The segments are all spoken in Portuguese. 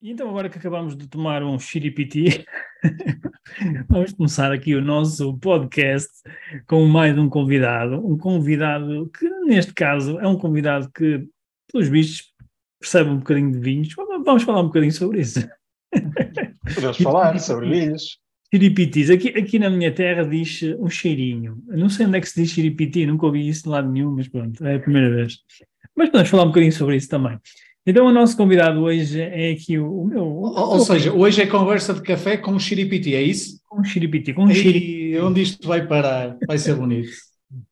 E então, agora que acabamos de tomar um xiripiti, vamos começar aqui o nosso podcast com mais um convidado. Um convidado que, neste caso, é um convidado que, pelos vistos, percebe um bocadinho de vinhos. Vamos falar um bocadinho sobre isso. Podemos falar sobre vinhos. Xiripitis. Aqui, aqui na minha terra diz um cheirinho. Eu não sei onde é que se diz xiripiti, nunca ouvi isso de lado nenhum, mas pronto, é a primeira vez. Mas podemos falar um bocadinho sobre isso também. Então, o nosso convidado hoje é aqui o, o meu. Ou, ou seja, hoje é conversa de café com um xiripiti, é isso? Com um xiripiti, com um xiripiti. E onde isto vai parar? Vai ser bonito.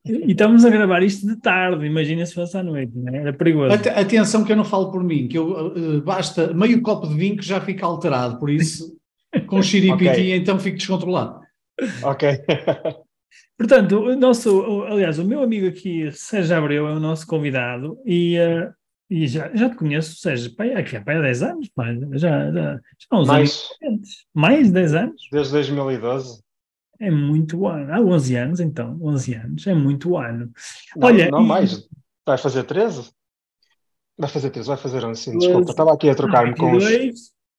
E estamos a gravar isto de tarde, imagina se fosse à noite, não é? era perigoso. At atenção que eu não falo por mim, que eu, uh, basta meio copo de vinho que já fica alterado, por isso, com o xiripiti, okay. então fico descontrolado. Ok. Portanto, o nosso, aliás, o meu amigo aqui, Sérgio Abreu, é o nosso convidado e uh, e já, já te conheço, seja, pai, aqui há pai, 10 anos, pai, já, já, já há uns Mais. anos. Mais 10 anos? Desde 2012. É muito ano. Há 11 anos, então, 11 anos, é muito ano. Não, Olha, não e... mais. Vai fazer 13? Vai fazer 13, vai fazer 11, sim, desculpa. Estava aqui a trocar-me com os...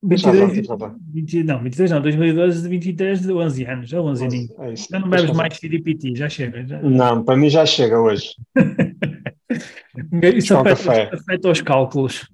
22, 20, não, 22 não, 2012, 23, de 11 anos, já 11 aninhos. É já não bebes mais CDPT, já chega. Já. Não, para mim já chega hoje. Isso afeta, afeta os cálculos.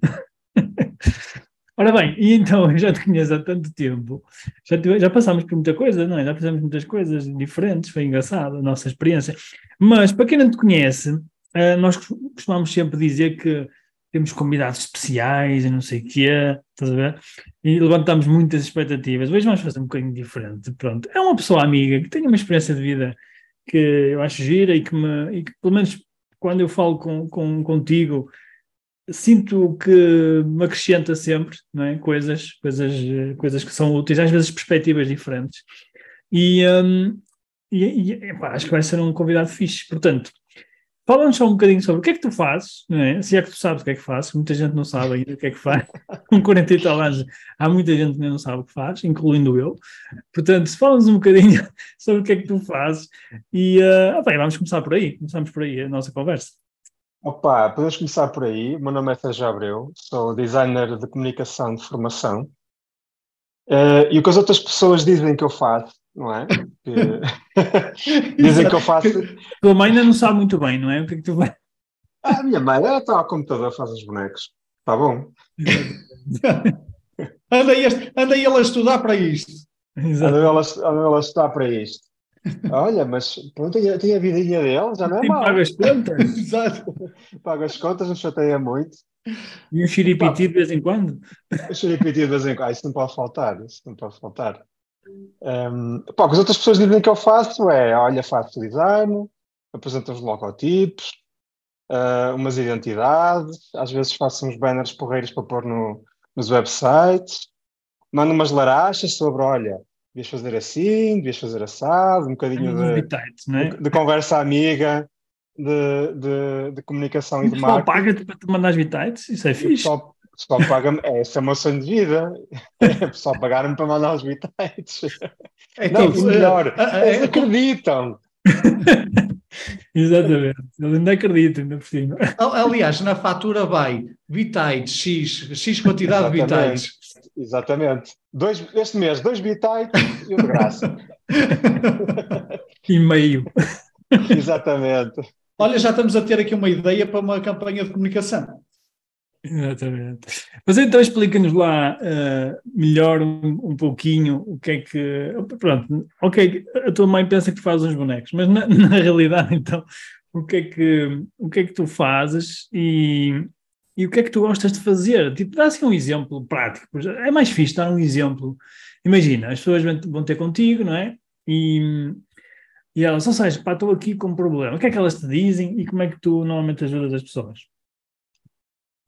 Ora bem, e então eu já te conheço há tanto tempo, já, tive, já passámos por muita coisa, não é? Já fizemos muitas coisas diferentes, foi engraçado a nossa experiência. Mas para quem não te conhece, uh, nós costumamos sempre dizer que temos convidados especiais e não sei o quê, estás a ver? E levantamos muitas expectativas. Hoje vamos fazer um bocadinho diferente. Pronto, é uma pessoa amiga que tem uma experiência de vida que eu acho gira e que, me, e que pelo menos quando eu falo com, com, contigo, sinto que me acrescenta sempre não é? coisas, coisas, coisas que são úteis, às vezes perspectivas diferentes. E, um, e, e acho que vai ser um convidado fixe. Portanto, Fala-nos só um bocadinho sobre o que é que tu fazes, não é? Se é que tu sabes o que é que fazes, muita gente não sabe ainda o que é que faz. Com 40 e tal anos, há muita gente que ainda não sabe o que faz, incluindo eu. Portanto, fala-nos um bocadinho sobre o que é que tu fazes e uh, opa, vamos começar por aí. Começamos por aí a nossa conversa. Opa, podemos começar por aí. O meu nome é Sérgio Abreu, sou designer de comunicação de formação. Uh, e o que as outras pessoas dizem que eu faço não é? Dizem que eu faço. Tua mãe ainda não sabe muito bem, não é? O que é que tu vai. Ah, a minha mãe, ela está ao computador, faz os bonecos. Está bom. anda aí ela a estudar para isto. Anda ela, anda ela a estudar para isto. Olha, mas pronto, tem, tem a vidinha dele, já não é mal. Paga as contas. Exato. Paga as contas, não chateia muito. E um xiripiti de vez em quando? Um xiripiti de vez em quando. Ah, isso não pode faltar. Isso não pode faltar. Um, pá, o que as outras pessoas dizem que eu faço é, olha, faço design, apresento os logotipos, uh, umas identidades, às vezes faço uns banners porreiros para pôr no, nos websites, mando umas larachas sobre, olha, devias fazer assim, devias fazer assado, um bocadinho de, é? de, de, conversa amiga, de, de, de comunicação e de marketing. Só paga-te para te mandar as bitites, isso é fixe. Só, o pessoal paga-me, é, esse é o meu sonho de vida. O pessoal pagar-me para mandar os bitites. Então, não, melhor, uh, uh, eles acreditam. Exatamente, eles ainda acreditam, ainda por cima. Aliás, na fatura vai bitites, X, X quantidade Exatamente. de bitites. Exatamente. Dois, este mês, dois bitites e um de graça. e meio. Exatamente. Olha, já estamos a ter aqui uma ideia para uma campanha de comunicação. Exatamente. Mas então explica-nos lá uh, melhor um, um, pouquinho o que é que. Pronto, ok, a tua mãe pensa que fazes uns bonecos, mas na, na, realidade, então, o que, é que, o que é que tu fazes e, e o que é que tu gostas de fazer? Tipo, dá assim um exemplo prático. É mais fixe dar um exemplo. Imagina, as pessoas vão ter contigo, não é? E, e elas, ou seja, pá, estou aqui com um problema. O que é que elas te dizem e como é que tu normalmente ajudas as pessoas?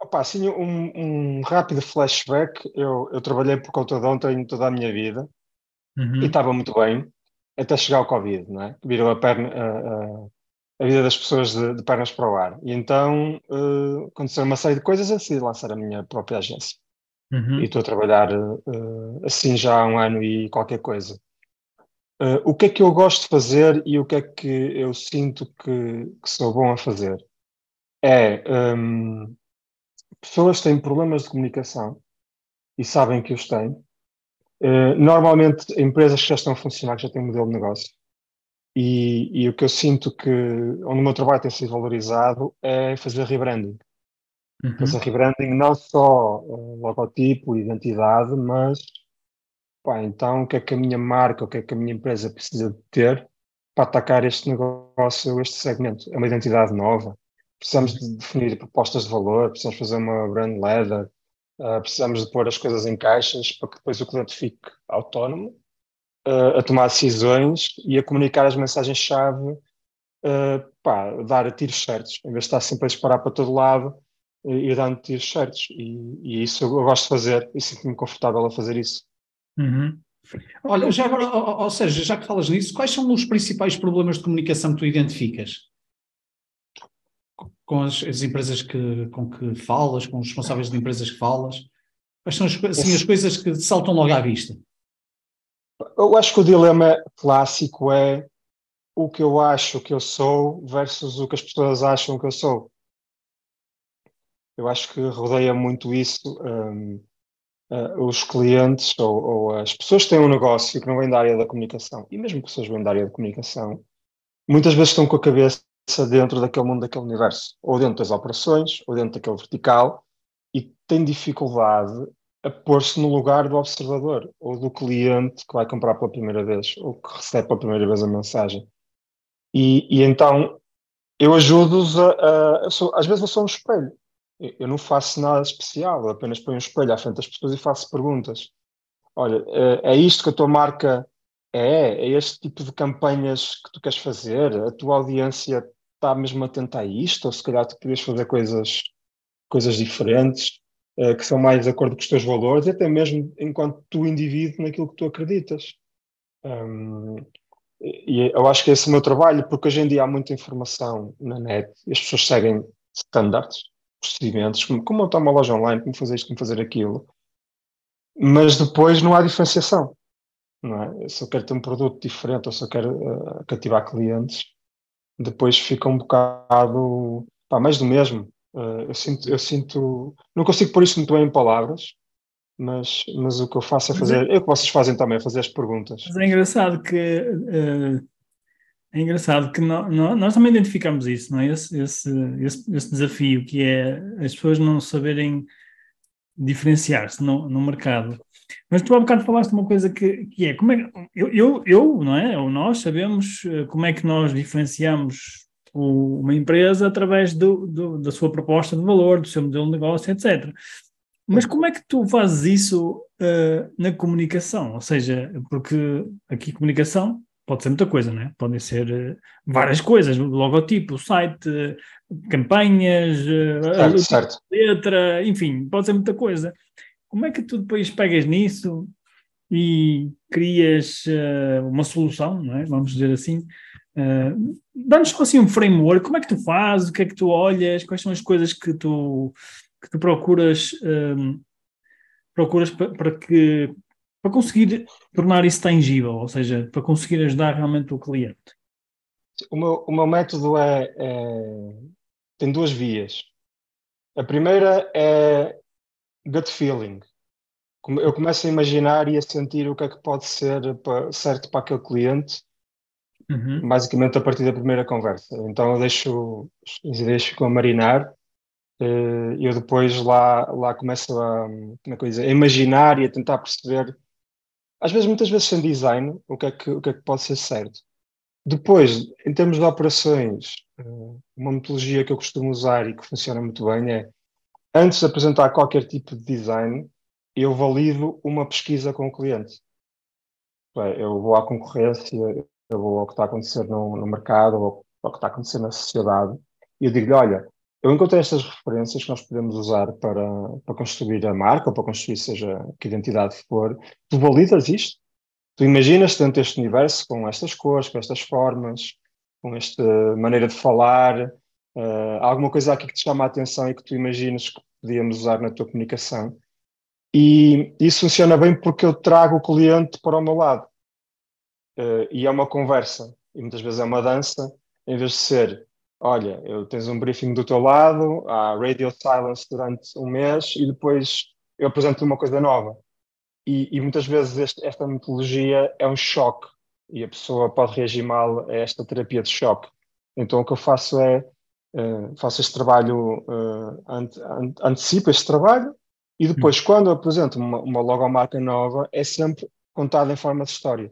Opa, assim, um, um rápido flashback. Eu, eu trabalhei por conta de ontem toda a minha vida uhum. e estava muito bem. até chegar ao Covid, não é? Virou a, perna, a, a, a vida das pessoas de, de, pernas para o ar. E então uh, aconteceram uma série de coisas, eu decidi lançar a minha própria agência. Uhum. E estou a trabalhar uh, assim já há um ano e qualquer coisa. Uh, o que é que eu gosto de fazer e o que é que eu sinto que, que sou bom a fazer? É um, pessoas têm problemas de comunicação e sabem que os têm. Uh, normalmente, empresas que já estão a funcionar, que já têm um modelo de negócio, e, e, o que eu sinto que, onde o meu trabalho tem sido valorizado, é fazer rebranding. Uhum. Fazer rebranding não só uh, logotipo, identidade, mas pá, então o que é que a minha marca, o que é que a minha empresa precisa de ter para atacar este negócio, este segmento? É uma identidade nova. Precisamos de definir propostas de valor, precisamos fazer uma brand leather, uh, precisamos de pôr as coisas em caixas para que depois o cliente fique autónomo uh, a tomar decisões e a comunicar as mensagens-chave, uh, pá, dar tiros certos, em vez de estar sempre a disparar para todo lado e dando tiros certos. E, e isso eu gosto de fazer e sinto-me confortável a fazer isso. Uhum. Olha, já agora, ou, ou seja, já que falas nisso, quais são os principais problemas de comunicação que tu identificas? Com as, as empresas que, com que falas, com os responsáveis de empresas que falas? Quais são as, assim, as coisas que saltam logo à vista? Eu acho que o dilema clássico é o que eu acho que eu sou versus o que as pessoas acham que eu sou. Eu acho que rodeia muito isso um, uh, os clientes ou, ou, as pessoas que têm um negócio que não vêm da área da comunicação, e mesmo pessoas que vêm da área da comunicação, muitas vezes estão com a cabeça dentro daquele mundo, daquele universo, ou dentro das operações, ou dentro daquele vertical, e têm dificuldade a pôr-se no lugar do observador ou do cliente que vai comprar pela primeira vez ou que recebe pela primeira vez a mensagem. E, e então eu ajudo-os a, a, a sou, às vezes eu sou um espelho. Eu não faço nada especial, eu apenas ponho um espelho à frente das pessoas e faço perguntas. Olha, é, é isto que a tua marca é? É este tipo de campanhas que tu queres fazer? A tua audiência está mesmo atenta a isto? Ou se calhar tu podias fazer coisas, coisas diferentes? uh, que são mais de acordo com os teus valores, e até mesmo enquanto tu indivíduo naquilo que tu acreditas. Um, e eu acho que esse é o meu trabalho, porque hoje em dia há muita informação na net e as pessoas seguem standards, procedimentos, como, como montar uma loja online, como fazer isto, como fazer aquilo, mas depois não há diferenciação. Não é? Se eu quero ter um produto diferente ou se eu quero uh, cativar clientes, depois fica um bocado pá, mais do mesmo. Uh, eu, sinto, eu sinto. Não consigo pôr isso muito bem em palavras, mas, mas o que eu faço é fazer. É, é o que vocês fazem também, é fazer as perguntas. Mas é engraçado que. Uh, é engraçado que nós, nós, também identificamos isso, não é? Esse, esse, esse, esse desafio que é as pessoas não saberem diferenciar-se no, no mercado. Mas tu há bocado falaste uma coisa que, que é, como é eu, eu, eu, não é? Ou nós sabemos eh, como é que nós diferenciamos uma empresa através do, do, da sua proposta de valor, do seu modelo de negócio, etc. Mas como é que tu fazes isso uh, na comunicação? Ou seja, porque aqui comunicação pode ser muita coisa, né? Podem ser uh, várias coisas, logotipo, site, campanhas, uh, certo, letra, enfim, pode ser muita coisa. Como é que tu depois pegas nisso e crias uma solução, é? vamos dizer assim, Uh, Dá-nos assim um framework, como é que tu fazes, o que é que tu olhas, quais são as coisas que tu, que tu procuras, um, procuras para, para que para conseguir tornar isso tangível, ou seja, para conseguir ajudar realmente o cliente? O meu, o meu método é, é, tem duas vias. A primeira é gut feeling. Eu começo a imaginar e a sentir o que é que pode ser certo para aquele cliente Uhum. basicamente a partir da primeira conversa. Então eu deixo ideias ficam a marinar eh, e eu depois lá, lá começo a, é eu dizer, a imaginar e a tentar perceber, às vezes, muitas vezes sem design, o que é que, o que, é que pode ser certo. Depois, em termos de operações, eh, uma metodologia que eu costumo usar e que funciona muito bem é, antes de apresentar qualquer tipo de design, eu valido uma pesquisa com o cliente. Eu vou à concorrência, eu vou ao que está a acontecer no, no mercado, ou ao que está a acontecer na sociedade, e eu digo-lhe, olha, eu encontrei estas referências que nós podemos usar para, para construir a marca, ou para construir seja que identidade for, tu validas isto? Tu imaginas dentro deste universo com estas cores, com estas formas, com esta maneira de falar, uh, alguma coisa aqui que te chama a atenção e que tu imaginas que podíamos usar na tua comunicação. E isso funciona bem porque eu trago o cliente para o meu lado. Uh, e é uma conversa, e muitas vezes é uma dança, em vez de ser, olha, eu tens um briefing do teu lado, há radio silence durante um mês e depois eu apresento uma coisa nova. E, e muitas vezes este, esta metodologia é um choque e a pessoa pode reagir mal a esta terapia de choque. Então o que eu faço é uh, faço este trabalho, uh, ante, ante, antecipo este trabalho e depois, uhum. quando apresento uma, uma logomarca nova, é sempre contada em forma de história.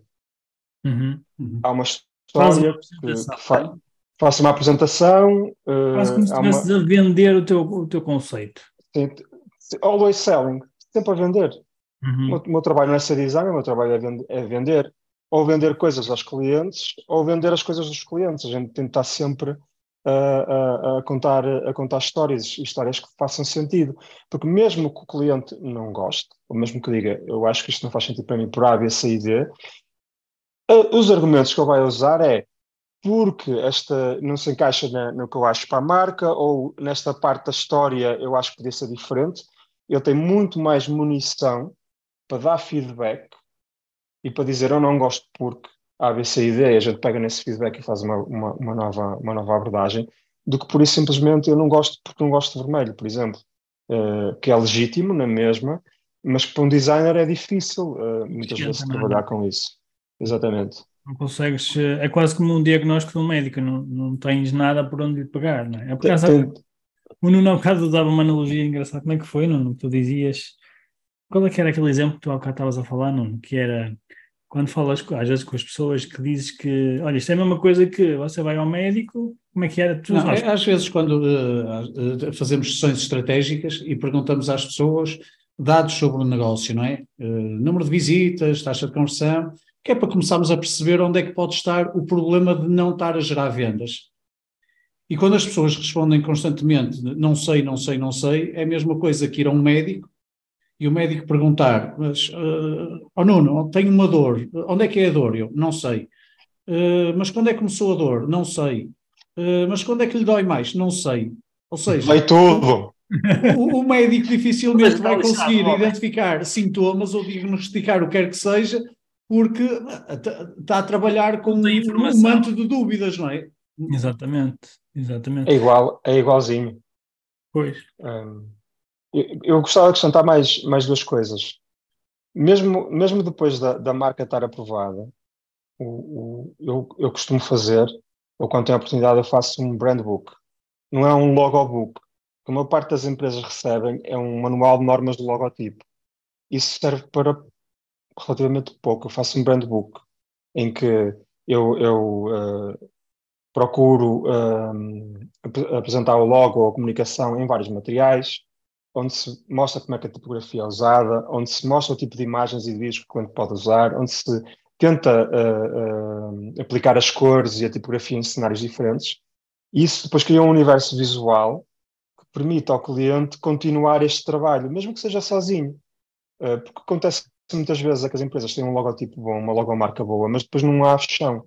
Uhum. Uhum. Há uma história que, que fa faço uma apresentação. Uh, Quase como se estivesse uma... a vender o teu, o teu conceito. Sim, always selling, sempre a vender. Uhum. O, meu, o meu trabalho não é ser designer, o meu trabalho é, vend é vender. Ou vender coisas aos clientes, ou vender as coisas dos clientes. A gente tem que estar sempre a, a, a, contar, a contar histórias, histórias que façam sentido. Porque mesmo que o cliente não goste, ou mesmo que diga, eu acho que isto não faz sentido para mim por A, B, C e D, os argumentos que ele vai usar é porque esta não se encaixa na, no que eu acho para a marca, ou nesta parte da história eu acho que podia ser diferente. Ele tem muito mais munição para dar feedback e para dizer eu não gosto porque A, B, C e D, e a gente pega nesse feedback e faz uma, uma, uma, nova, uma nova abordagem, do que por isso simplesmente eu não gosto porque não gosto de vermelho, por exemplo, uh, que é legítimo na mesma, mas para um designer é difícil uh, muitas vezes trabalhar com isso. Exatamente. Não consegues, eh, é quase como um diagnóstico de um médico, não, não tens nada por onde lhe pegar, não é? é por causa, tem, o Nuno há bocado dava uma analogia engraçada, como é que foi, Nuno? Tu dizias qual é que era aquele exemplo que tu há bocado estavas a falar, não? Que era quando falas às vezes com as pessoas que dizes que, olha, isto é a mesma coisa que você vai ao médico, como é que era? Não, é, às vezes quando uh, fazemos sessões estratégicas e perguntamos às pessoas dados sobre o negócio, não é? Uh, número de visitas, taxa de conversão, que é para começarmos a perceber onde é que pode estar o problema de não estar a gerar vendas. E quando as pessoas respondem constantemente não sei, não sei, não sei, é a mesma coisa que ir a um médico e o médico perguntar, mas, uh, oh Nuno, tenho uma dor, onde é que é a dor? Eu, não sei. Uh, mas quando é que começou a dor? Não sei. Uh, mas quando é que lhe dói mais? Não sei. Ou seja... Vai tudo! O, o médico dificilmente vai conseguir identificar sintomas ou diagnosticar o que quer que seja, porque está a trabalhar com um manto de dúvidas, não é? Exatamente, exatamente. É igual, é igualzinho. Pois. Um, eu, gostava de acrescentar mais, mais duas coisas. Mesmo, mesmo depois da, da marca estar aprovada, o, o, eu, eu costumo fazer, ou quando tenho a oportunidade, eu faço um brand book. Não é um logobook. A maior parte das empresas recebem é um manual de normas de logotipo. Isso serve para relativamente pouco. Eu faço um brand book em que eu, eu uh, procuro uh, apresentar o logo ou a comunicação em vários materiais, onde se mostra como é que a tipografia é usada, onde se mostra o tipo de imagens e de vídeos que o cliente pode usar, onde se tenta uh, uh, aplicar as cores e a tipografia em cenários diferentes. Isso depois cria um universo visual que permite ao cliente continuar este trabalho, mesmo que seja sozinho. Uh, porque acontece muitas vezes é que as empresas têm um logotipo bom, uma logomarca boa, mas depois não há chão.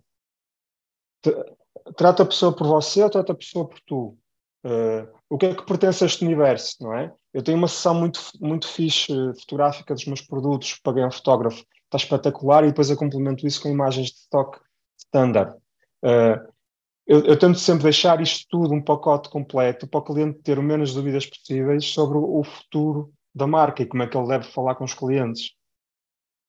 Trata a pessoa por você ou trata a pessoa por tu? Uh, o que é que pertence a este universo, não é? Eu tenho uma sessão muito, muito fixe fotográfica dos meus produtos, paguei um fotógrafo, está espetacular, e depois eu complemento isso com imagens de stock standard. Uh, eu, eu, tento sempre deixar isto tudo, um pacote completo, para o cliente ter o menos dúvidas possíveis sobre o, o futuro da marca e como é que ele deve falar com os clientes.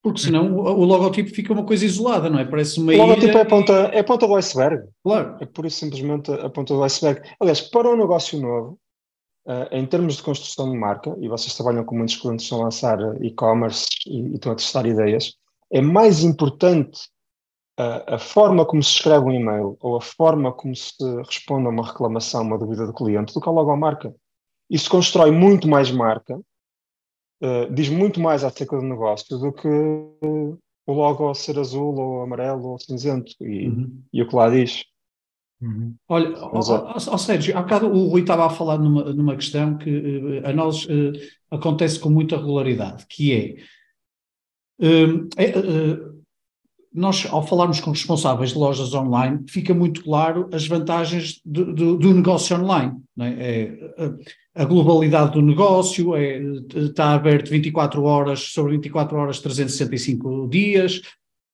Porque senão o, o logotipo fica uma coisa isolada, não é? Parece uma O logotipo é a ponta, é a ponta do iceberg. Claro. É por isso simplesmente a ponta do iceberg. Aliás, para um negócio novo, uh, em termos de construção de marca, e vocês trabalham com muitos clientes que estão a lançar e-commerce e, e, estão a testar ideias, é mais importante uh, a forma como se escreve um e-mail ou a forma como se responde a uma reclamação, uma dúvida do cliente, do que a logomarca. Isso constrói muito mais marca uh, diz muito mais acerca do negócio do que o logo ser azul ou amarelo ou cinzento e, uhum. e o que lá diz. Uhum. Olha, Mas, ó, ó, Sérgio, há bocado o Rui estava a falar numa, numa questão que uh, a nós uh, acontece com muita regularidade, que é, uh, é nós, ao falarmos com responsáveis de lojas online, fica muito claro as vantagens do, do, do negócio online. É? É, a, globalidade do negócio, é, está aberto 24 horas sobre 24 horas, 365 dias,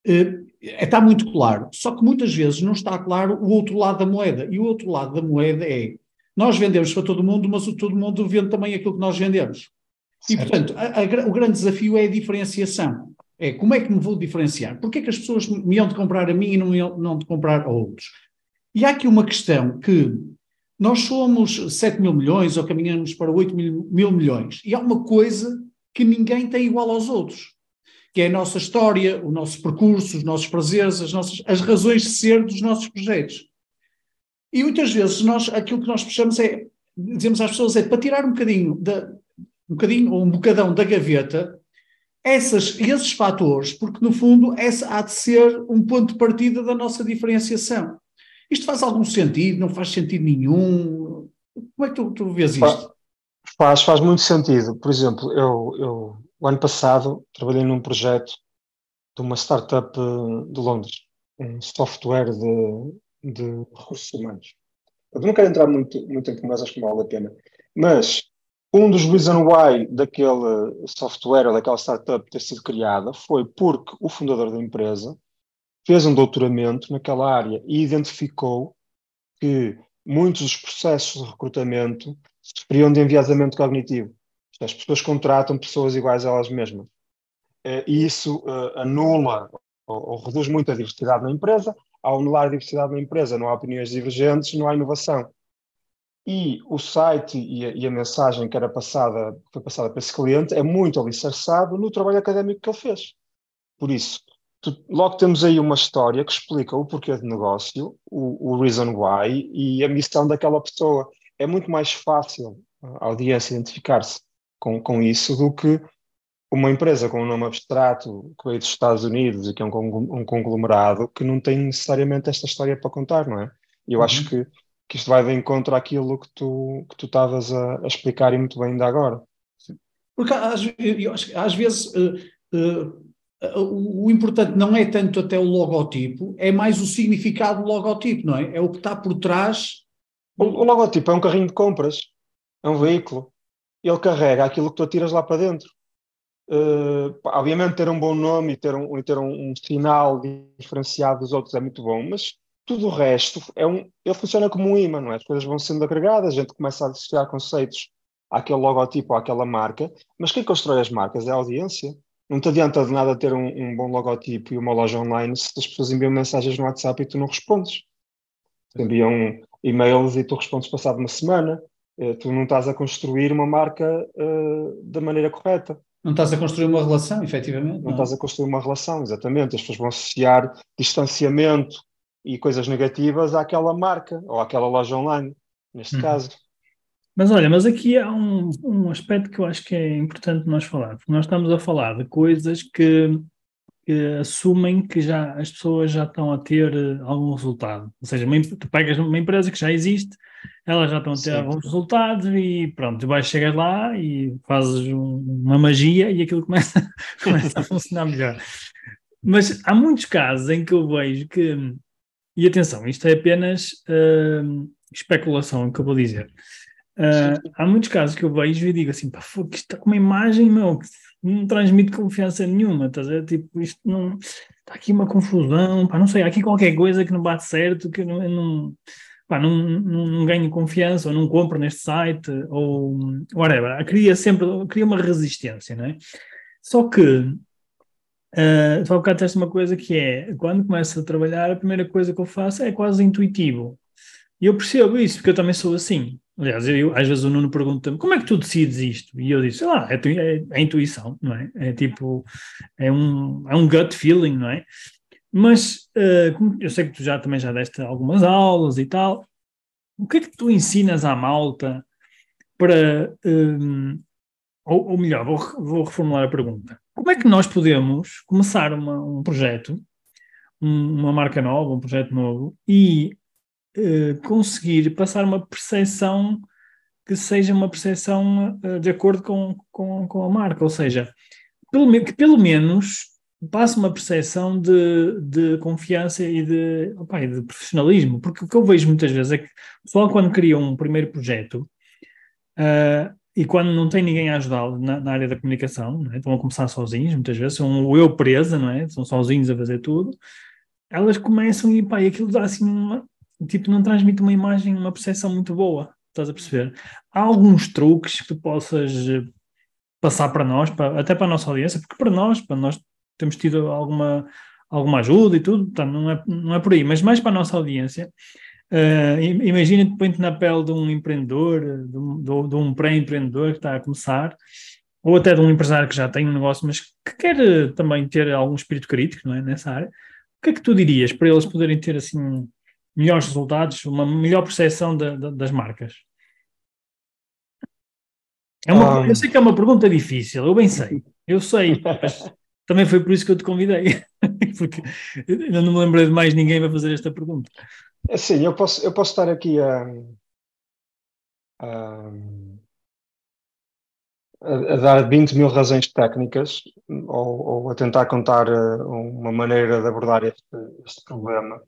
é, está muito claro. Só que muitas vezes não está claro o outro lado da moeda. E o outro lado da moeda é, nós vendemos para todo mundo, mas todo mundo vende também aquilo que nós vendemos. Certo. E, portanto, a, a, o grande desafio é a diferenciação. É como é que me vou diferenciar? Porquê é que as pessoas me iam de comprar a mim e não não de comprar a outros? E há aqui uma questão que nós somos 7 mil milhões ou caminhamos para 8 mil, mil milhões e há uma coisa que ninguém tem igual aos outros, que é a nossa história, o nosso percurso, os nossos prazeres, as, nossas, as razões de ser dos nossos projetos. E muitas vezes nós, aquilo que nós puxamos é, dizemos às pessoas, é para tirar um bocadinho, da, um bocadinho ou um bocadão da gaveta essas, esses fatores, porque no fundo essa há de ser um ponto de partida da nossa diferenciação. Isto faz algum sentido? Não faz sentido nenhum? Como é que tu, tu vês isto? Faz, faz muito sentido. Por exemplo, eu, eu o ano passado trabalhei num projeto de uma startup de Londres, um software de, de recursos humanos. Eu não quero entrar muito, muito em mas acho que não vale a pena. Mas um dos reason why daquele software, daquela startup ter sido criada, foi porque o fundador da empresa fez um doutoramento naquela área e identificou que muitos dos processos de recrutamento sofriam de enviesamento cognitivo. As pessoas contratam pessoas iguais a elas mesmas. Eh, e isso uh, anula ou, reduz muito a diversidade na empresa. Ao anular a diversidade na empresa, não há opiniões divergentes, não há inovação e o site e a, mensagem que era passada, foi passada para esse cliente é muito alicerçado no trabalho académico que ele fez. Por isso, logo temos aí uma história que explica o porquê de negócio, o, o reason why e a missão daquela pessoa. É muito mais fácil a audiência identificar-se com, com isso do que uma empresa com um nome abstrato que veio dos Estados Unidos e que é um, um conglomerado que não tem necessariamente esta história para contar, não é? E eu uhum. acho que que isto vai de encontro àquilo que tu que tu estavas a, a, explicar e muito bem ainda agora. Porque às, eu às vezes uh, uh, o, importante não é tanto até o logotipo, é mais o significado do logotipo, não é? É o que está por trás. O, o logotipo é um carrinho de compras, é um veículo. Ele carrega aquilo que tu atiras lá para dentro. Uh, obviamente ter um bom nome e ter um, e ter um, um sinal diferenciado dos outros é muito bom, mas tudo o resto é um, ele funciona como um imã, não é? As coisas vão sendo agregadas, a gente começa a associar conceitos àquele logotipo, àquela marca, mas quem constrói as marcas é a audiência. Não te adianta de nada ter um, um bom logotipo e uma loja online se as pessoas enviam mensagens no WhatsApp e tu não respondes. Enviam e-mails e tu respondes passado uma semana. Uh, tu não estás a construir uma marca uh, da maneira correta. Não estás a construir uma relação, efetivamente. Não, não estás a construir uma relação, exatamente. As pessoas vão associar distanciamento e coisas negativas àquela marca ou àquela loja online, neste uhum. caso. Mas olha, mas aqui há um, um aspecto que eu acho que é importante nós falar, porque nós estamos a falar de coisas que, que assumem que já as pessoas já estão a ter eh, algum resultado. Ou seja, uma, tu pegas uma empresa que já existe, elas já estão a ter Sim. alguns resultados e pronto, tu vais chegar lá e fazes um, uma magia e aquilo começa, começa a funcionar melhor. Mas há muitos casos em que eu vejo que e atenção, isto é apenas uh, especulação, que eu vou dizer. Uh, há muitos casos que eu vejo e digo assim, pá, isto está com uma imagem, meu, que não transmite confiança nenhuma, estás a? Tipo, isto não. Está aqui uma confusão, pá, não sei, há aqui qualquer coisa que não bate certo, que eu não, não, pá, não, não, não ganho confiança, ou não compro neste site, ou whatever. Cria sempre, cria uma resistência, não é? Só que Uh, tu há uma coisa que é, quando começo a trabalhar, a primeira coisa que eu faço é quase intuitivo. E eu percebo isso, porque eu também sou assim. Aliás, eu, às vezes o Nuno pergunta-me, como é que tu decides isto? E eu disse, sei lá, é, é, é intuição, não é? É tipo, é um, é um gut feeling, não é? Mas uh, eu sei que tu já também já deste algumas aulas e tal. O que é que tu ensinas à malta para... Um, ou, ou melhor, vou, vou reformular a pergunta como é que nós podemos começar uma, um projeto, um, uma marca nova, um projeto novo, e uh, conseguir passar uma percepção que seja uma percepção uh, de acordo com, com, com, a marca, ou seja, pelo, que pelo menos passa uma percepção de, de confiança e de, opa, e de profissionalismo, porque o que eu vejo muitas vezes é que o pessoal quando cria um primeiro projeto uh, e quando não tem ninguém a ajudá-lo na, na, área da comunicação, é? estão a começar sozinhos, muitas vezes são o eu presa, não é? São sozinhos a fazer tudo, elas começam e, pá, e aquilo dá assim uma, tipo, não transmite uma imagem, uma percepção muito boa, estás a perceber? Há alguns truques que tu possas passar para nós, para, até para a nossa audiência, porque para nós, para nós temos tido alguma, alguma ajuda e tudo, portanto, não é, não é por aí, mas mais para a nossa audiência. Uh, Imagina-te, põe-te na pele de um empreendedor, de um, de um pré-empreendedor que está a começar, ou até de um empresário que já tem um negócio, mas que quer eh, também ter algum espírito crítico não é, nessa área. O que é que tu dirias para eles poderem ter assim melhores resultados, uma melhor percepção de, de, das marcas? É uma, um... Eu sei que é uma pergunta difícil, eu bem sei, eu sei, mas também foi por isso que eu te convidei, porque ainda não me lembrei de mais ninguém para fazer esta pergunta. É sim, eu posso, eu posso estar aqui a, a, a, dar 20 mil razões técnicas ou, ou a tentar contar eh, uma maneira de abordar este, este, problema,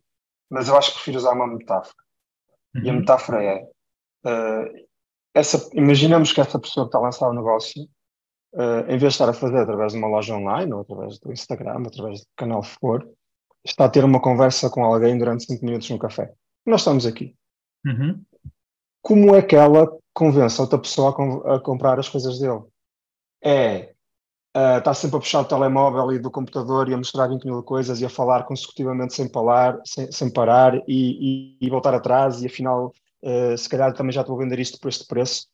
mas eu acho que prefiro usar uma metáfora. Uhum. E a uhum. metáfora é: uh, essa, imaginamos que essa pessoa que está a lançar o negócio uh, em vez de estar a fazer através de uma loja online, ou através do Instagram, através do canal que for, está a ter uma conversa com alguém durante cinco minutos no café. Nós estamos aqui. Uhum. Como é que ela convence a outra pessoa a, com, a comprar as coisas dele? É uh, está sempre a puxar o telemóvel e do computador e a mostrar 20 mil coisas e a falar consecutivamente sem parar, sem, sem parar e, e, e, voltar atrás e afinal uh, se calhar também já estou a vender isto por este preço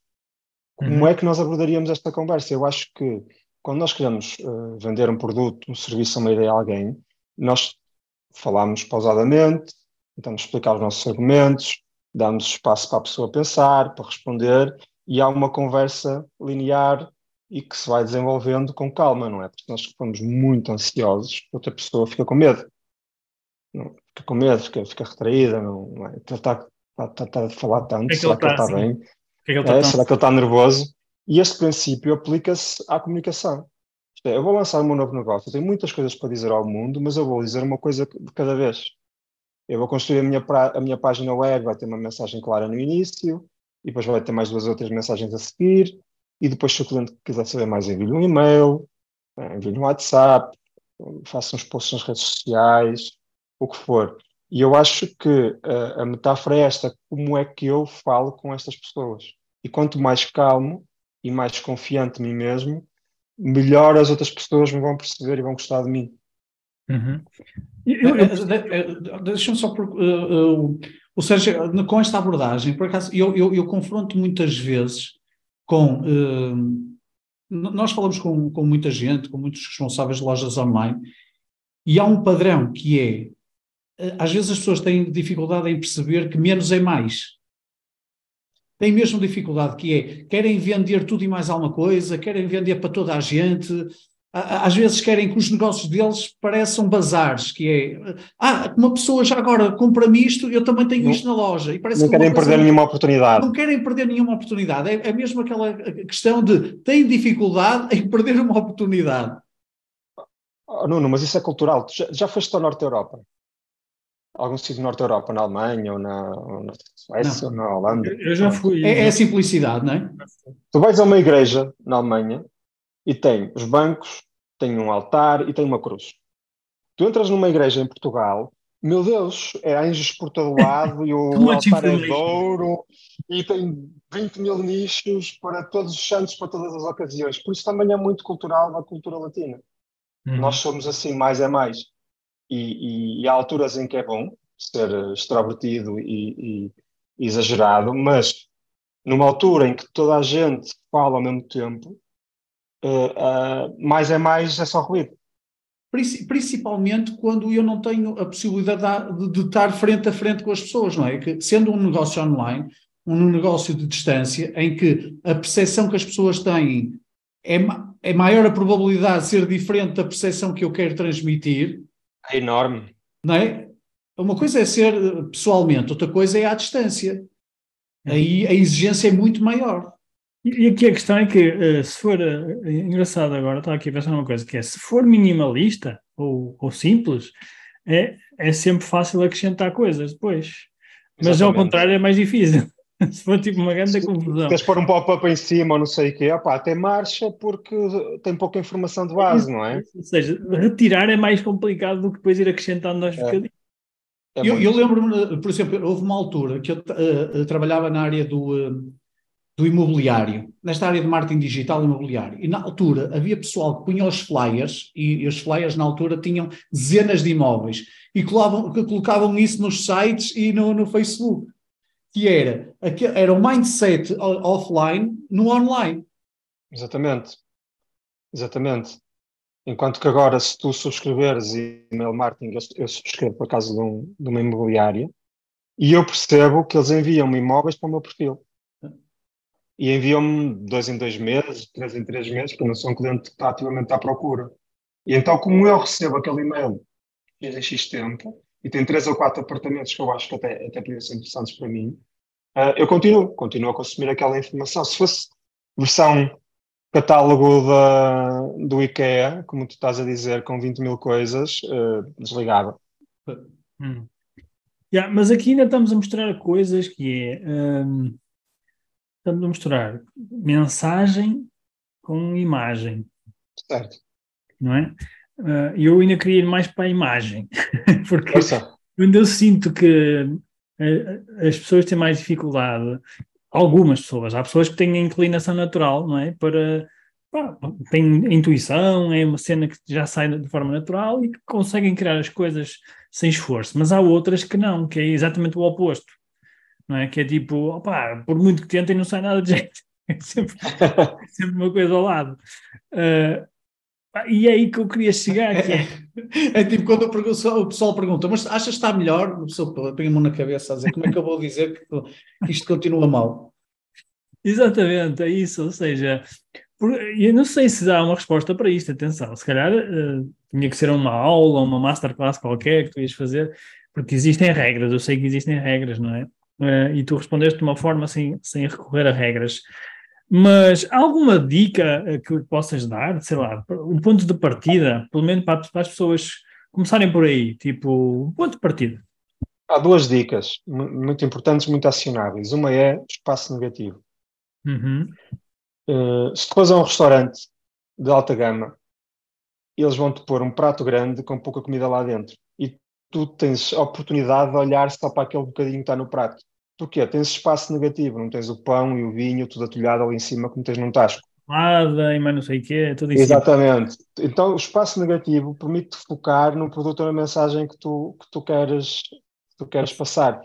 como uhum. é que nós abordaríamos esta conversa? Eu acho que quando nós queremos uh, vender um produto, um serviço, uma ideia a alguém, nós falamos pausadamente, tentamos explicar os nossos argumentos, damos espaço para a pessoa pensar, para responder, e há uma conversa linear e que se vai desenvolvendo com calma, não é? Porque nós ficamos muito ansiosos, outra pessoa fica com medo. Não, fica com medo, fica, fica retraída, não, é? Está, está, está, está a falar tanto, é será que ele está, bem? Que é que é. Será que ele está nervoso? E este princípio aplica-se à comunicação. É, eu vou lançar o meu novo negócio, eu tenho muitas coisas para dizer ao mundo, mas eu vou dizer uma coisa de cada vez. Eu vou construir a minha, pra... a minha página web, vai ter uma mensagem clara no início, e depois vai ter mais duas outras mensagens a seguir, e depois se o cliente quiser saber mais, envie-lhe um e-mail, eh, envie-lhe um WhatsApp, faça uns posts nas redes sociais, o que for. E eu acho que a, a metáfora é esta: como é que eu falo com estas pessoas? E quanto mais calmo e mais confiante de mim mesmo, melhor as outras pessoas me vão perceber e vão gostar de mim. Uhum. Deixa-me só. Por, uh, uh, ou seja, com esta abordagem, por acaso, eu, eu, eu confronto muitas vezes com. Uh, nós falamos com, com muita gente, com muitos responsáveis de lojas online, e há um padrão que é eh, às vezes as pessoas têm dificuldade em perceber que menos é mais. Têm mesmo dificuldade, que é, querem vender tudo e mais alguma coisa, querem vender para toda a gente, às vezes querem que os negócios deles pareçam bazares, que é, ah, uma pessoa já agora compra-me isto, eu também tenho não, isto na loja. E parece não que querem perder nenhuma oportunidade. Não querem perder nenhuma oportunidade. É, é mesmo aquela questão de, têm dificuldade em perder uma oportunidade. Oh, Nuno, mas isso é cultural. Já, já foste ao Norte da Europa? algum sítio Norte Europa, na Alemanha ou na, ou na Suécia ou na Holanda. Eu já fui. É, é a simplicidade, não é? Tu vais a uma igreja na Alemanha e tem os bancos, tem um altar e tem uma cruz. Tu entras numa igreja em Portugal, meu Deus, é anjos por todo lado e o altar é de ouro e tem 20 mil nichos para todos os santos, para todas as ocasiões. Por isso também é muito cultural a cultura latina. Uhum. Nós somos assim, mais é mais e, e, e há alturas em que é bom ser extrovertido e, e, exagerado, mas numa altura em que toda a gente fala ao mesmo tempo, uh, uh, mais é mais, é só ruído. Principalmente quando eu não tenho a possibilidade de, de, estar frente a frente com as pessoas, não é? Que, sendo um negócio online, um negócio de distância, em que a percepção que as pessoas têm é, é maior a probabilidade de ser diferente da percepção que eu quero transmitir, é enorme. Não é? Uma coisa é ser eh, pessoalmente, outra coisa é à distância. Aí a exigência é muito maior. E aqui a questão é que, eh, se for. Eh, engraçado agora, estava aqui a pensar numa coisa, que é se for minimalista, ou, ou simples, é, é sempre fácil acrescentar coisas depois. Mas ao Exatamente. contrário é mais difícil. Se for tipo uma grande Se confusão. queres pôr um pop-up em cima ou não sei o quê, opá, até marcha porque tem pouca informação de base, não é? Ou seja, retirar é mais complicado do que depois ir acrescentando aos É. bocadinhos. É eu, eu lembro-me, por exemplo, houve uma altura que eu eh, trabalhava na área do, eh, do imobiliário, nesta área de marketing digital imobiliário, e na altura havia pessoal que punha os flyers, e, e os flyers na altura tinham dezenas de imóveis, e colavam- colocavam isso nos sites e no, no Facebook, que era, era o mindset offline no online. Exatamente. Exatamente. Enquanto que agora, se tu subscreveres e-mail marketing, eu, eu subscrevo por acaso de, um, de uma imobiliária, e eu percebo que eles enviam-me imóveis para o meu perfil. E enviam-me dois em dois meses, três em três meses, porque não sou um cliente que está ativamente à procura. E então, como eu recebo aquele e-mail desde X tempo, e tem três ou quatro apartamentos que eu acho que até, até poderiam ser interessantes para mim, ah, eu continuo, continuo a consumir aquela informação. Se fosse versão catálogo da, do IKEA, como tu estás a dizer, com 20 mil coisas, eh, desligava. Hum. Yeah, mas aqui ainda estamos a mostrar coisas que é. hum, estamos a mostrar mensagem com imagem, Certo. não é? Ah, eu ainda queria ir mais para a imagem, porque Força. quando eu sinto que eh, as pessoas têm mais dificuldade, algumas pessoas, há pessoas que têm a inclinação natural, não é? Para pá, têm intuição, é uma cena que já sai de forma natural e que conseguem criar as coisas sem esforço, mas há outras que não, que é exatamente o oposto, não é? Que é tipo, opá, por muito que tentem, não sai nada de jeito, é sempre, é sempre uma coisa ao lado. Pá, e é aí que eu queria chegar, que é. É tipo quando o pessoal pergunta, mas achas que está melhor? A pessoa põe a mão na cabeça a dizer, como é que eu vou dizer que, isto continua mal? Exatamente, é isso. Ou seja, eu não sei se há uma resposta para isto. Atenção, se calhar eh, tinha que ser uma aula, uma masterclass qualquer que tu ias fazer, porque existem regras. Eu sei que existem regras, não é? Eh, e tu respondeste de uma forma sem, sem recorrer a regras. Mas há alguma dica eh, que possas dar, sei lá, um ponto de partida, pelo menos para, para as pessoas começarem por aí, tipo, um ponto de partida. Há duas dicas mu- muito importantes, muito acionáveis. Uma é espaço negativo. Uhum. Eh, se tu fores a um restaurante de alta gama, eles vão-te pôr um prato grande com pouca comida lá dentro. E tu tens a oportunidade de olhar só para aquele bocadinho que está no prato. Tu quê? Tens espaço negativo, não tens o pão e o vinho tudo atulhado ali em cima como tens num tasco. Nada e mais não sei o quê, tudo isso. Exatamente. Então, o espaço negativo permite-te focar no produto ou na mensagem que tu, que tu, queres, que tu queres passar.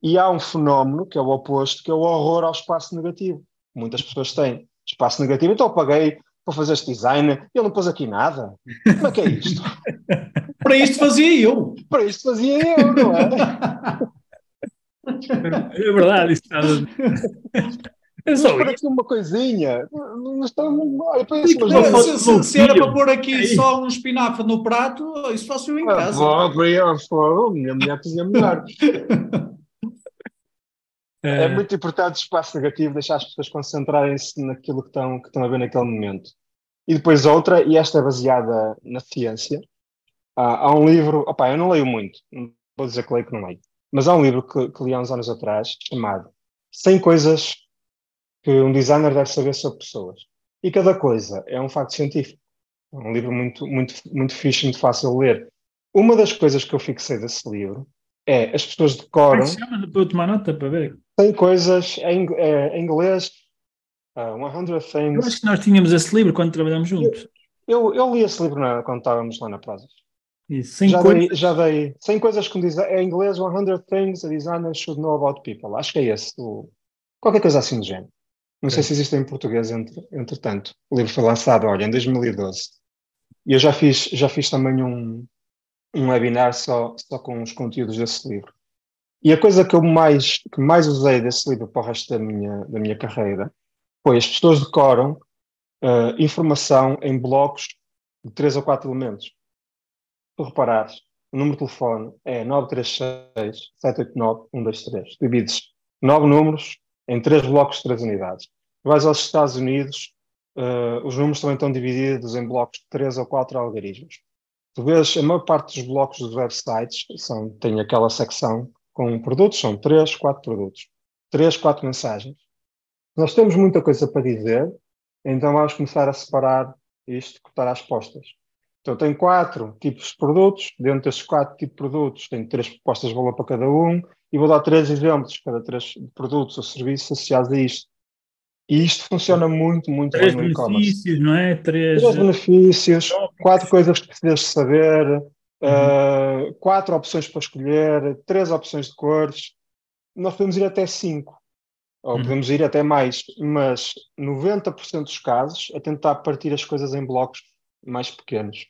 E há um fenómeno, que é o oposto, que é o horror ao espaço negativo. Muitas pessoas têm espaço negativo. Então, eu paguei para fazer este design e ele não pôs aqui nada. Como é que é isto? Para isto fazia eu. para isto fazia eu, não é? É verdade, isso está. É só aqui uma coisinha. Não estão. Olha, para isso, mas Não, não não, Se, se- se era para pôr aqui Aí. só um espinafre no prato, isso faço eu em Ah, casa. vou, ó, fogo, minha mulher cozinha melhor. É Eh, muito importante o espaço negativo, deixar as pessoas concentrarem-se naquilo que estão, que estão a ver naquele momento. E depois outra, e esta é baseada na ciência, há, há um livro, opá, eu não leio muito, não vou dizer que leio que não leio, mas há um livro que, que li há uns anos atrás, chamado 100 coisas que um designer deve saber sobre pessoas. E cada coisa é um facto científico. É um livro muito, muito, muito fixe, muito fácil de ler. Uma das coisas que eu fixei desse livro é as pessoas como é decoram que se chama? Para eu tomar nota para ver. tem coisas em, é, em inglês, uh, 100 Eu acho Things. que nós tínhamos esse livro quando trabalhamos juntos. Eu, eu li esse livro na- quando estávamos lá na Prozis. Isso, sem Já coisas. dei, já dei 100 coisas que um desi- é em inglês, 100 Things a designer should know about people. Acho que é esse. o- qualquer coisa assim do género. Não sei se existe em português, entre, entretanto. O livro foi lançado, olha, em 2012. E eu já fiz, já fiz também um, um webinar só, só com os conteúdos desse livro. E a coisa que eu mais, que mais usei desse livro para o resto da minha, da minha carreira foi as pessoas decoram eh, informação em blocos de três ou quatro elementos. Tu reparares, o número de telefone é 936 789 123. Divides nove números em três blocos de três unidades. Vais aos Estados Unidos, eh, os números também estão divididos em blocos de três ou quatro algarismos. Tu vês, a maior parte dos blocos dos websites são, tem aquela secção com produtos, são três, quatro produtos. Três, quatro mensagens. Nós temos muita coisa para dizer, então vamos começar a separar isto, cortar as postas. Então, tem quatro tipos de produtos. Dentro desses quatro tipos de produtos, tenho três propostas de valor para cada um e vou dar três exemplos de cada três produtos ou serviços associados a isto. E isto funciona muito, muito três bem no e-commerce. benefícios, não é? Três, Três benefícios, quatro coisas que precisas saber, uhum. uh, quatro opções para escolher, três opções de cores. Nós podemos ir até cinco, ou uhum. podemos ir até mais, mas 90% dos casos a tentar partir as coisas em blocos mais pequenos.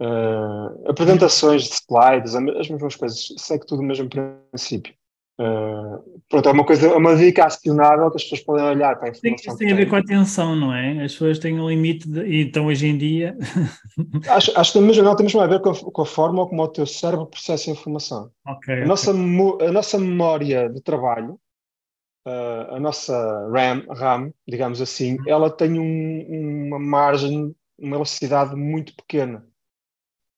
Uh, apresentações de slides, as mesmas coisas, segue tudo o mesmo princípio. Uh, pronto, é uma coisa, é uma dica acionável que as pessoas podem olhar para a informação. Isso tem a ver com a atenção, não é? As pessoas têm um limite, de, então hoje em dia. acho, acho que tem mesmo, não, tem mesmo a ver com a, com a, forma como o teu cérebro processa a informação. Okay, a, okay. Nossa, a nossa memória de trabalho, uh, a nossa RAM, RAM, digamos assim, uhum. ela tem um, uma margem, uma elasticidade muito pequena.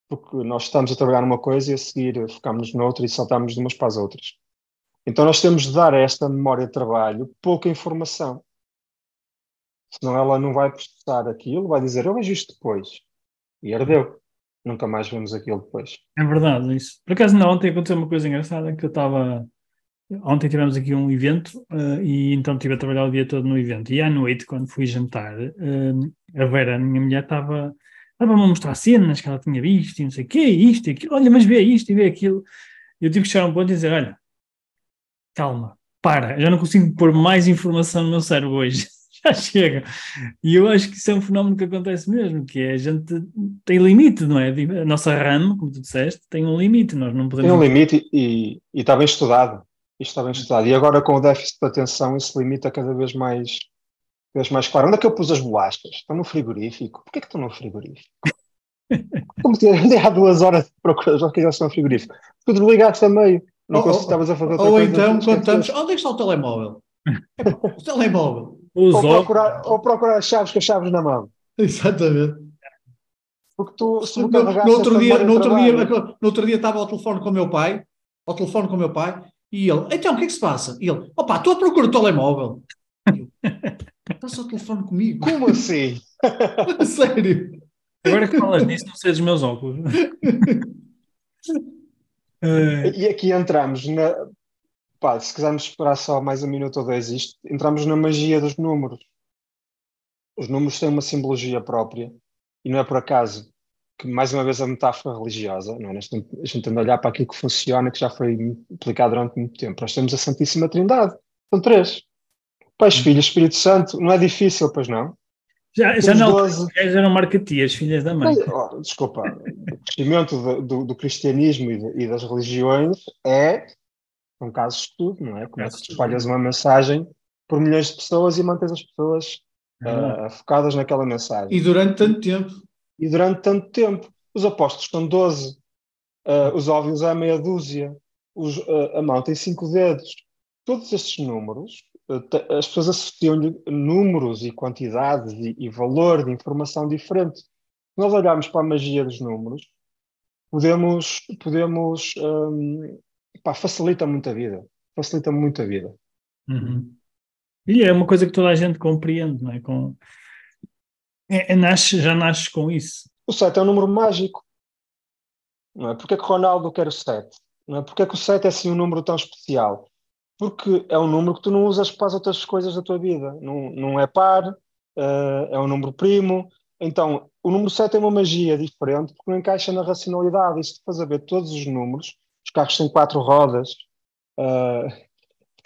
Porque nós estamos a trabalhar numa coisa e a seguir focamos noutra e saltamos de umas para as outras. Então nós temos de dar a esta memória de trabalho pouca informação. Senão ela não vai processar aquilo, vai dizer, eu vejo isto depois. E ardeu. Nunca mais vemos aquilo depois. É verdade, isso. Por acaso, não, ontem aconteceu uma coisa engraçada que eu estava. Ontem tivemos aqui um evento uh, e então estive a trabalhar o dia todo no evento. E à noite, quando fui jantar, uh, a Vera, a minha mulher, estava estava-me a mostrar cenas que ela tinha visto e não sei o quê, isto e aquilo. Olha, mas vê isto e vê aquilo. Eu tive que chegar a um ponto e dizer: olha, calma, para, já não consigo pôr mais informação no meu cérebro hoje. já chega. E eu acho que isso é um fenómeno que acontece mesmo, que é a gente tem limite, não é? A nossa RAM, como tu disseste, tem um limite, nós não podemos... Tem um limite e, e está bem estudado. Isto está bem estudado. E agora com o déficit de atenção, esse limite é cada vez mais, cada vez mais claro. Onde é que eu pus as bolachas? Estão no frigorífico. Porquê que estão no frigorífico? Como andei há duas horas de procurar já que estão no frigorífico. Tudo ligaste a meio. Não ou, estavas a fazer outra Ou coisa, então contamos, onde é que está o telemóvel? o telemóvel. ou, procurar, ou procurar as chaves com as chaves na mão. Exatamente. Porque tu, se no, no outro dia, no outro dia, no outro dia estava ao telefone com o meu pai, ao telefone com o meu pai, e ele, então, o que é que se passa? E ele, opa, estou a procurar o telemóvel. Estás ao telefone comigo? Como assim? Sério? Agora que falas nisso, não sei dos meus óculos. E aqui entramos na. Pá, se quisermos esperar só mais um minuto ou dois isto, entramos na magia dos números. Os números têm uma simbologia própria e não é por acaso que, mais uma vez, a metáfora religiosa, não é? a gente anda a olhar para aquilo que funciona, que já foi aplicado durante muito tempo. Nós temos a Santíssima Trindade, são três. Pai, Filho, Espírito Santo, não é difícil, pois não? Já, já não, 12... já não marcatias, filhas da mãe. Oh, desculpa, o crescimento do, do, do cristianismo e, de, e, das religiões é um caso de estudo, não é? Como é que tu espalhas uma mensagem por milhões de pessoas e mantens as pessoas uh, focadas naquela mensagem. E durante tanto tempo. E durante tanto tempo. Os apóstolos são 12, uh, ah, os óbvios é meia dúzia, os, uh, a mão tem cinco dedos. Todos estes números as pessoas associam-lhe números e quantidades e, e, valor de informação diferente. Se nós olharmos para a magia dos números, podemos, podemos um, pá, facilita muito a vida. Facilita muito a vida. Uhum. E é uma coisa que toda a gente compreende, não é? Com... É, é, nasce, já nasces com isso. O 7 é um número mágico. Não é? Porque é que Ronaldo quer o 7? Não é? Porque é que o 7 é assim um número tão especial? porque é um número que tu não usas para as outras coisas da tua vida. Não, não é par, uh, é um número primo. Então, o número 7 tem uma magia diferente porque não encaixa na racionalidade. Isto faz a ver todos os números, os carros têm quatro rodas. Uh,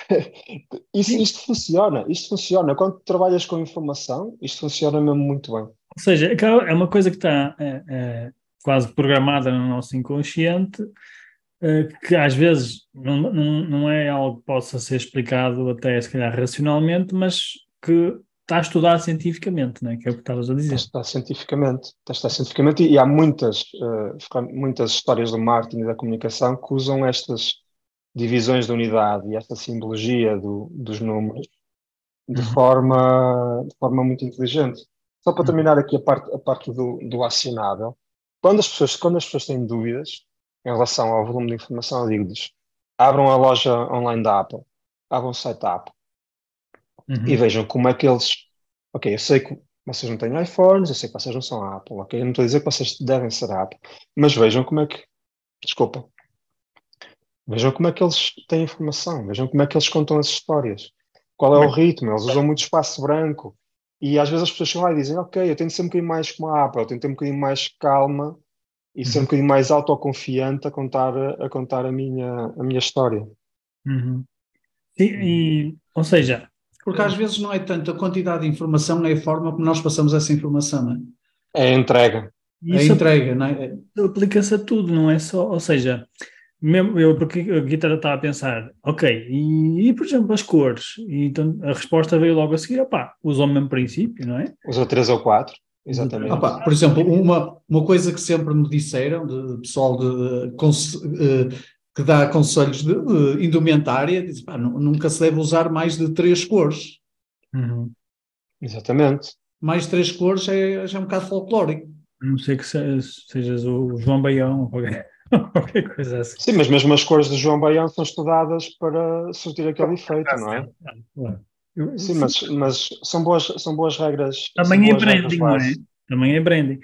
isso, isto funciona, isto funciona. Quando trabalhas com informação, isto funciona mesmo muito bem. Ou seja, é, é uma coisa que está é, é, quase programada no nosso inconsciente eh, que às vezes não, não, não é algo que possa ser explicado até se calhar racionalmente, mas que está estudado cientificamente, né? que é o que estavas a dizer. Está cientificamente, está cientificamente e há muitas, uh, muitas histórias do marketing e da comunicação que usam estas divisões de unidade e esta simbologia do, dos números de, uhum. forma, de forma muito inteligente. Só para uhum. terminar aqui a parte, a parte do, do acionável, quando as pessoas, quando as pessoas têm dúvidas em relação ao volume de informação, eu digo-lhes, abram a loja online da Apple, abram o site da Apple Uhum. e vejam como é que eles. Ok, eu sei que vocês não têm iPhones, eu sei que vocês não são a Apple, ok? Eu não estou a dizer que vocês devem ser a Apple, mas vejam como é que. Desculpa. Vejam como é que eles têm informação, vejam como é que eles contam as histórias. Qual é o ritmo? Eles usam muito espaço branco. E às vezes as pessoas chegam lá e dizem: Ok, eu tenho de ser um bocadinho mais como a Apple, eu tenho de ter um bocadinho mais calma e ser um Uhum. bocadinho mais autoconfiante a contar, a contar a, minha, a minha história. Uhum. Sim, e, ou seja, Porque às vezes não é tanto a quantidade de informação, é a forma como nós passamos essa informação, não é? É a entrega. A isso entrega, não é? aplica-se a tudo, não é só, ou seja, mesmo eu porque a guitarra estava a pensar, ok, e, e, por exemplo as cores, e então a resposta veio logo a seguir, opá, usa o mesmo princípio, não é? Usa três ou quatro, exatamente. Opa, por exemplo, uma, uma coisa que sempre me disseram, de, pessoal de, eh, que dá conselhos de, de indumentária, diz, pá, nu- nunca se deve usar mais de três cores. Uhum. Exatamente. Mais de três cores é, já é um bocado folclórico. A não sei que se- sejas o João Baião ou qualquer, qualquer coisa assim. Sim, mas mesmo as cores de João Baião são estudadas para surtir aquele efeito, não é? Claro. Eu- Sim, mas, mas são, boas, são boas regras. Também é boas regras branding, não é? Também é branding.